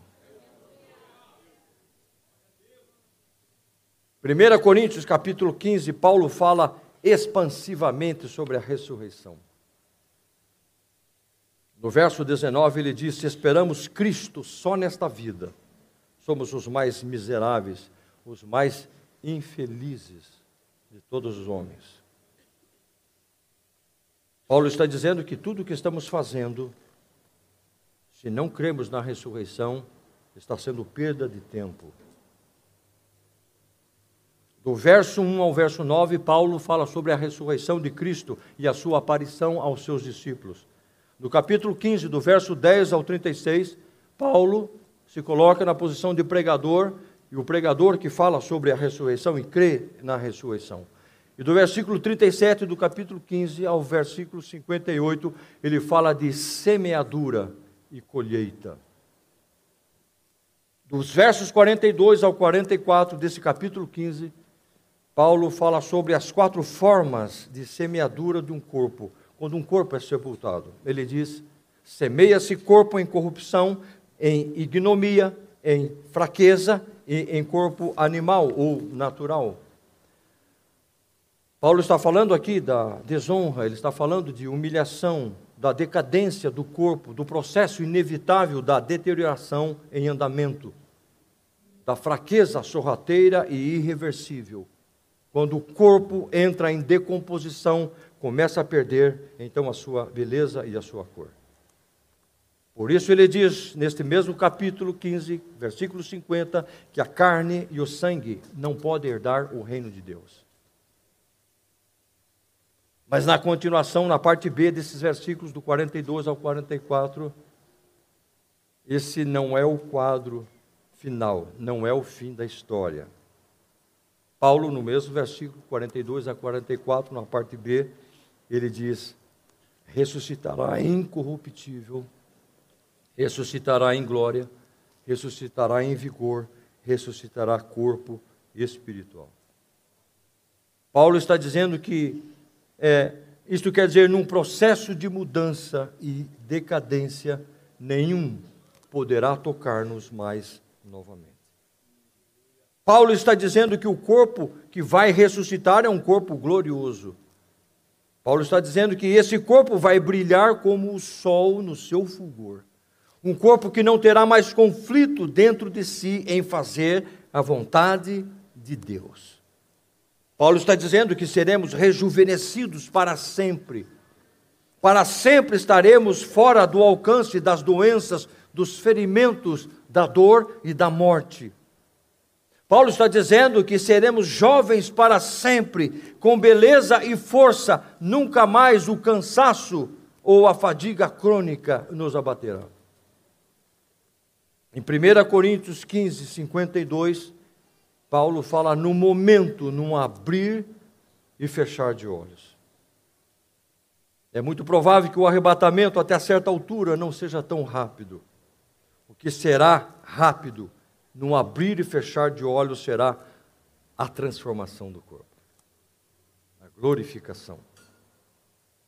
1 Coríntios capítulo 15, Paulo fala expansivamente sobre a ressurreição. No verso 19 ele diz: Se esperamos Cristo só nesta vida, somos os mais miseráveis, os mais infelizes de todos os homens. Paulo está dizendo que tudo o que estamos fazendo, se não cremos na ressurreição, está sendo perda de tempo. Do verso 1 ao verso 9, Paulo fala sobre a ressurreição de Cristo e a sua aparição aos seus discípulos. No capítulo 15, do verso 10 ao 36, Paulo se coloca na posição de pregador e o pregador que fala sobre a ressurreição e crê na ressurreição. E do versículo 37 do capítulo 15 ao versículo 58, ele fala de semeadura e colheita. Dos versos 42 ao 44 desse capítulo 15, Paulo fala sobre as quatro formas de semeadura de um corpo, quando um corpo é sepultado. Ele diz: semeia-se corpo em corrupção, em ignomia, em fraqueza e em corpo animal ou natural. Paulo está falando aqui da desonra, ele está falando de humilhação, da decadência do corpo, do processo inevitável da deterioração em andamento, da fraqueza sorrateira e irreversível. Quando o corpo entra em decomposição, começa a perder então a sua beleza e a sua cor. Por isso ele diz, neste mesmo capítulo 15, versículo 50, que a carne e o sangue não podem herdar o reino de Deus. Mas na continuação, na parte B desses versículos, do 42 ao 44, esse não é o quadro final, não é o fim da história. Paulo, no mesmo versículo 42 a 44, na parte B, ele diz: ressuscitará incorruptível ressuscitará em glória, ressuscitará em vigor, ressuscitará corpo espiritual. Paulo está dizendo que é, isto quer dizer, num processo de mudança e decadência, nenhum poderá tocar-nos mais novamente. Paulo está dizendo que o corpo que vai ressuscitar é um corpo glorioso. Paulo está dizendo que esse corpo vai brilhar como o sol no seu fulgor. Um corpo que não terá mais conflito dentro de si em fazer a vontade de Deus. Paulo está dizendo que seremos rejuvenescidos para sempre. Para sempre estaremos fora do alcance das doenças, dos ferimentos, da dor e da morte. Paulo está dizendo que seremos jovens para sempre, com beleza e força, nunca mais o cansaço ou a fadiga crônica nos abaterá. Em 1 Coríntios 15, 52, Paulo fala no momento, num abrir e fechar de olhos. É muito provável que o arrebatamento até certa altura não seja tão rápido. O que será rápido, num abrir e fechar de olhos, será a transformação do corpo, a glorificação.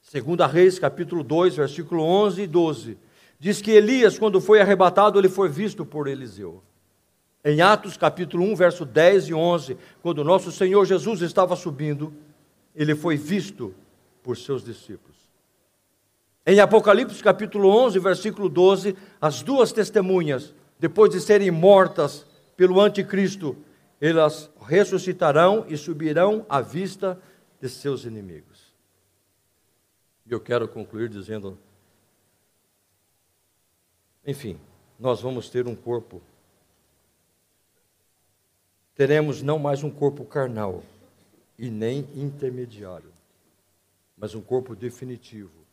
Segunda Reis, capítulo 2, versículo 11 e 12. Diz que Elias, quando foi arrebatado, ele foi visto por Eliseu. Em Atos capítulo 1, verso 10 e 11, quando nosso Senhor Jesus estava subindo, ele foi visto por seus discípulos. Em Apocalipse capítulo 11, versículo 12, as duas testemunhas, depois de serem mortas pelo anticristo, elas ressuscitarão e subirão à vista de seus inimigos. E eu quero concluir dizendo enfim, nós vamos ter um corpo. Teremos não mais um corpo carnal e nem intermediário, mas um corpo definitivo,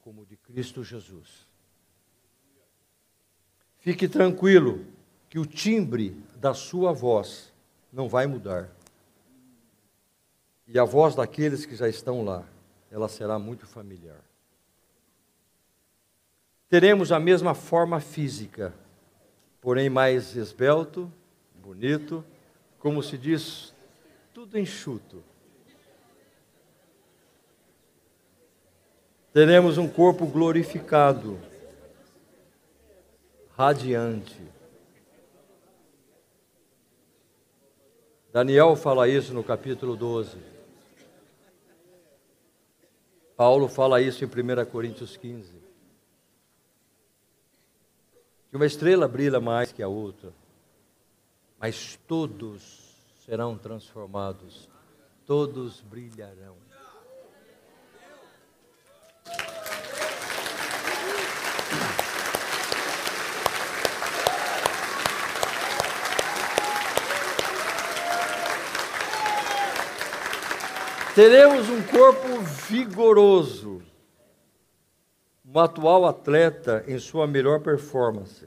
como o de Cristo Jesus. Fique tranquilo que o timbre da sua voz não vai mudar. E a voz daqueles que já estão lá, ela será muito familiar. Teremos a mesma forma física, porém mais esbelto, bonito, como se diz, tudo enxuto. Teremos um corpo glorificado, radiante. Daniel fala isso no capítulo 12. Paulo fala isso em 1 Coríntios 15 que uma estrela brilha mais que a outra, mas todos serão transformados, todos brilharão. Teremos um corpo vigoroso, um atual atleta em sua melhor performance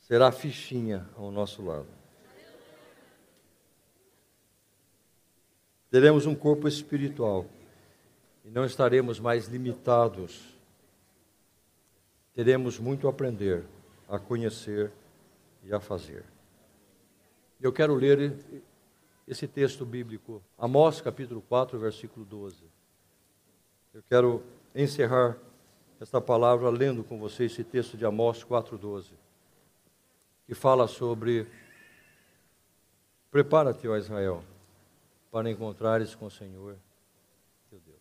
será fichinha ao nosso lado. Teremos um corpo espiritual e não estaremos mais limitados. Teremos muito a aprender, a conhecer e a fazer. Eu quero ler esse texto bíblico, Amós capítulo 4, versículo 12. Eu quero encerrar esta palavra lendo com você esse texto de Amós 4,12, que fala sobre prepara-te, ó Israel, para encontrares com o Senhor teu Deus.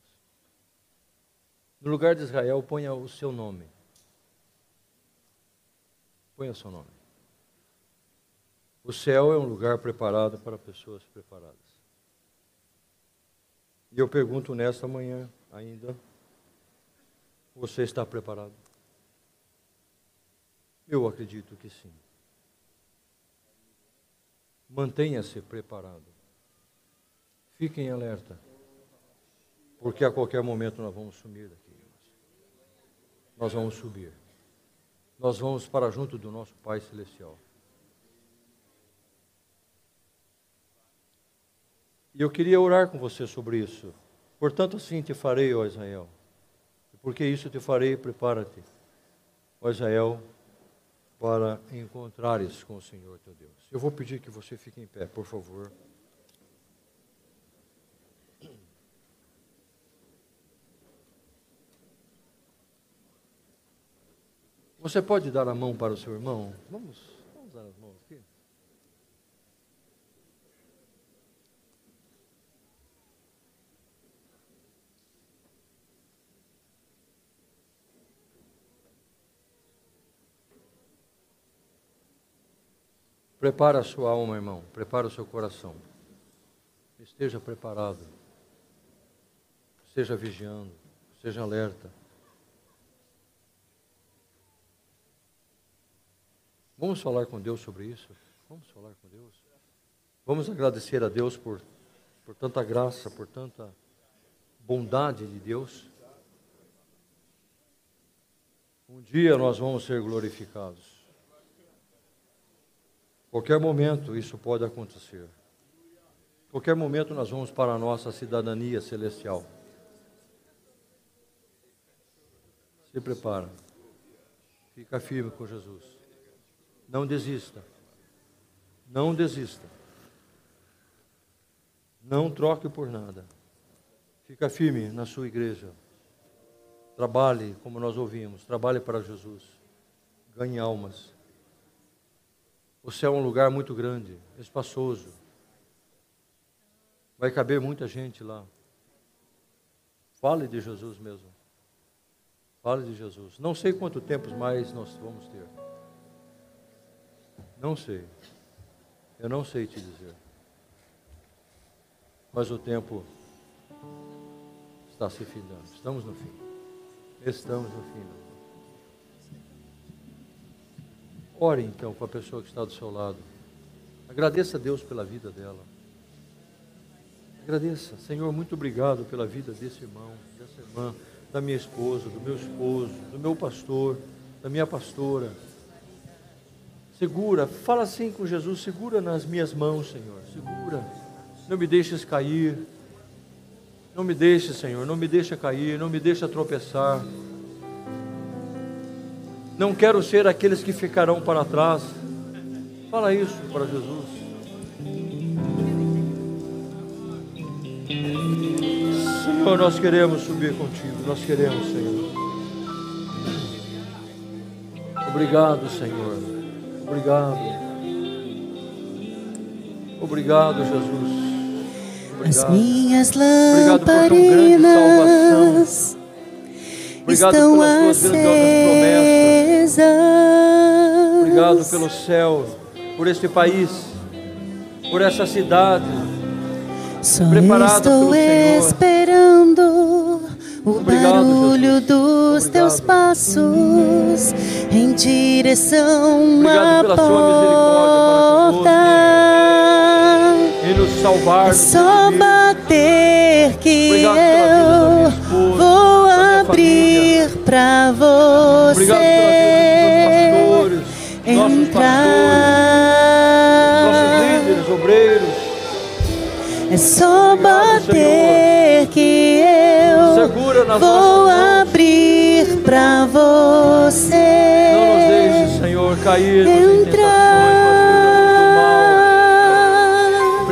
No lugar de Israel, ponha o seu nome. Ponha o seu nome. O céu é um lugar preparado para pessoas preparadas. E eu pergunto nesta manhã ainda, você está preparado? Eu acredito que sim. Mantenha-se preparado. Fique em alerta. Porque a qualquer momento nós vamos sumir daqui. Nós vamos subir. Nós vamos para junto do nosso Pai Celestial. E eu queria orar com você sobre isso. Portanto, assim te farei, ó Israel porque isso te farei, prepara-te, ó Israel, para encontrares com o Senhor teu Deus. Eu vou pedir que você fique em pé, por favor. Você pode dar a mão para o seu irmão? Vamos, vamos dar as mãos aqui. Prepara a sua alma, irmão. Prepara o seu coração. Esteja preparado. Esteja vigiando. Seja alerta. Vamos falar com Deus sobre isso? Vamos falar com Deus. Vamos agradecer a Deus por, por tanta graça, por tanta bondade de Deus. Um dia nós vamos ser glorificados. Qualquer momento isso pode acontecer. Qualquer momento nós vamos para a nossa cidadania celestial. Se prepara. Fica firme com Jesus. Não desista. Não desista. Não troque por nada. Fica firme na sua igreja. Trabalhe, como nós ouvimos, trabalhe para Jesus. Ganhe almas. O céu é um lugar muito grande, espaçoso. Vai caber muita gente lá. Fale de Jesus mesmo. Fale de Jesus. Não sei quanto tempo mais nós vamos ter. Não sei. Eu não sei te dizer. Mas o tempo está se findando. Estamos no fim. Estamos no fim. Ore então com a pessoa que está do seu lado. Agradeça a Deus pela vida dela. Agradeça, Senhor, muito obrigado pela vida desse irmão, dessa irmã, da minha esposa, do meu esposo, do meu pastor, da minha pastora. Segura, fala assim com Jesus: segura nas minhas mãos, Senhor, segura. Não me deixes cair. Não me deixe, Senhor, não me deixa cair, não me deixa tropeçar. Não quero ser aqueles que ficarão para trás. Fala isso para Jesus. Senhor, nós queremos subir contigo, nós queremos, Senhor. Obrigado, Senhor. Obrigado. Obrigado, Jesus. As minhas lamparinas estão acesas. Obrigado pelo céu, por este país, por essa cidade. Só estou esperando o Obrigado, barulho Jesus. dos Obrigado. teus passos em direção à porta salvar. É só bater que Obrigado eu esposa, vou abrir para você. Pastores, nossos líderes, obreiros. É só bater que eu vou abrir para você. Não nos deixe, Senhor, cair. Entrar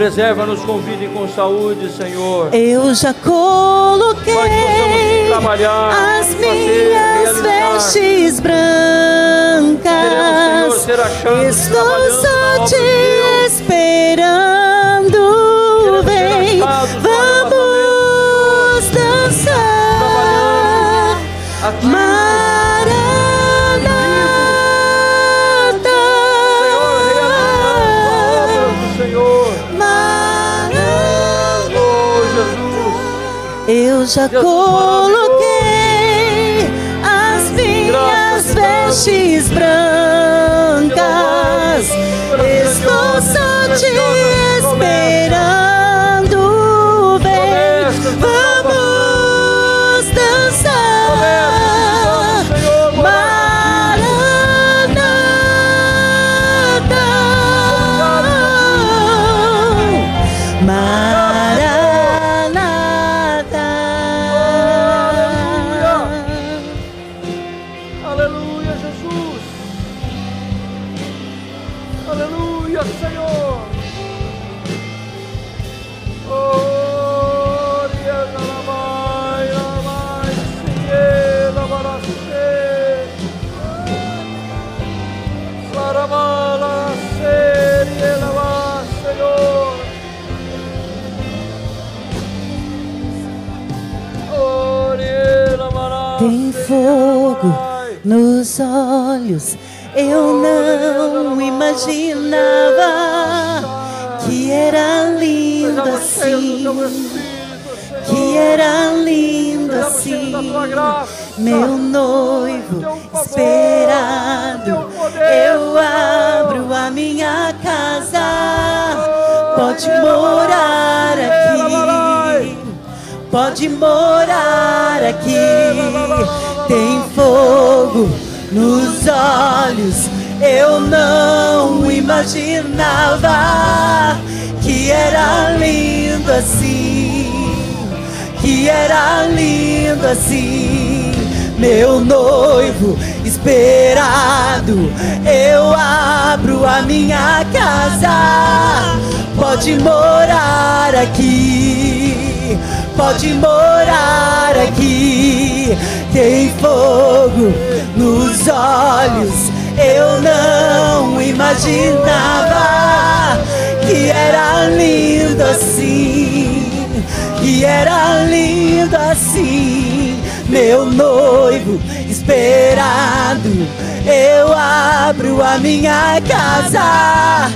Preserva-nos com vida e com saúde, Senhor. Eu já coloquei as minhas vestes brancas. Senhor, Estou só te esperando. Vem, vamos dançar. Eu já coloquei as minhas vestes brancas. Estou só imaginava que era lindo assim, que era lindo assim. Meu noivo esperado, eu abro a minha casa. Pode morar aqui, pode morar aqui tem fogo nos olhos. Eu não imaginava que era lindo assim, que era lindo assim. Meu noivo esperado, eu abro a minha casa.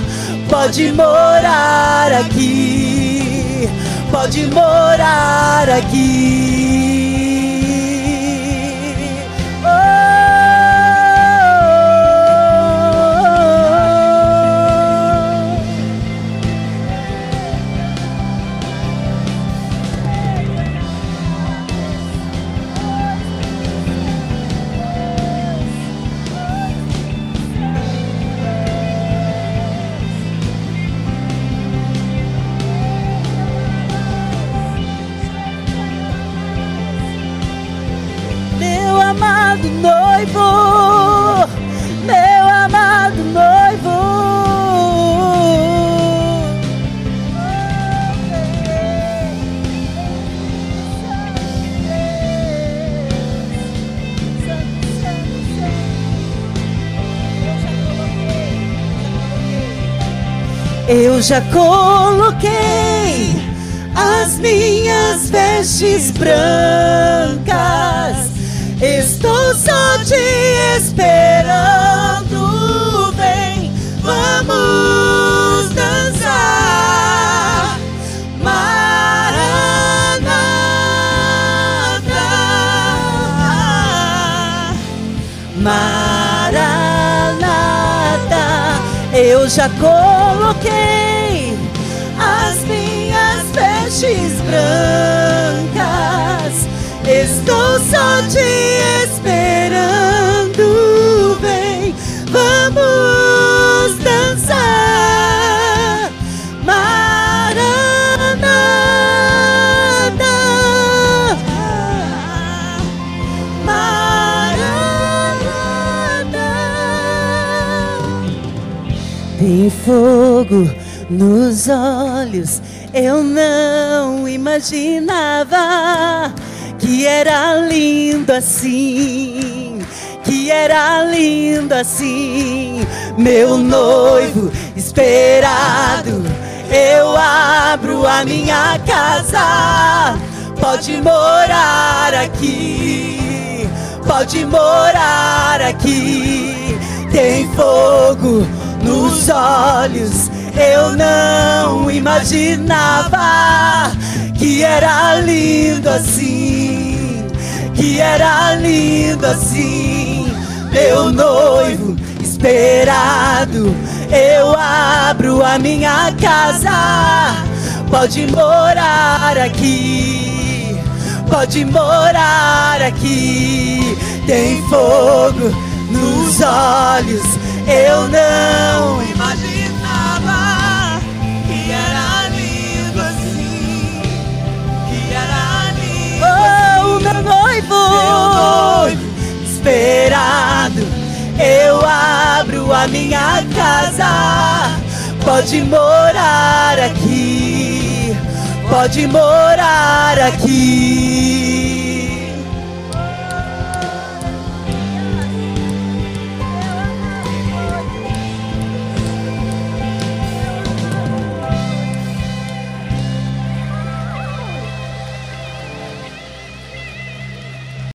Pode morar aqui, pode morar aqui. Amado noivo, meu amado noivo. Eu já coloquei as minhas vestes brancas. Estou só te esperando. Vem, vamos dançar. Maranata. Maranata. Eu já coloquei as minhas vestes brancas. Estou só te esperando. Vem, vamos dançar. Maranata. Tem fogo nos olhos. Eu não imaginava que era lindo assim, que era lindo assim. Meu noivo esperado, eu abro a minha casa. Pode morar aqui, pode morar aqui. Tem fogo nos olhos. Eu não imaginava que era lindo assim, que era lindo assim. Meu noivo esperado, eu abro a minha casa. Pode morar aqui, pode morar aqui. Tem fogo nos olhos, eu não imaginava noivo, meu noivo esperado, eu abro a minha casa. Pode morar aqui, pode morar aqui.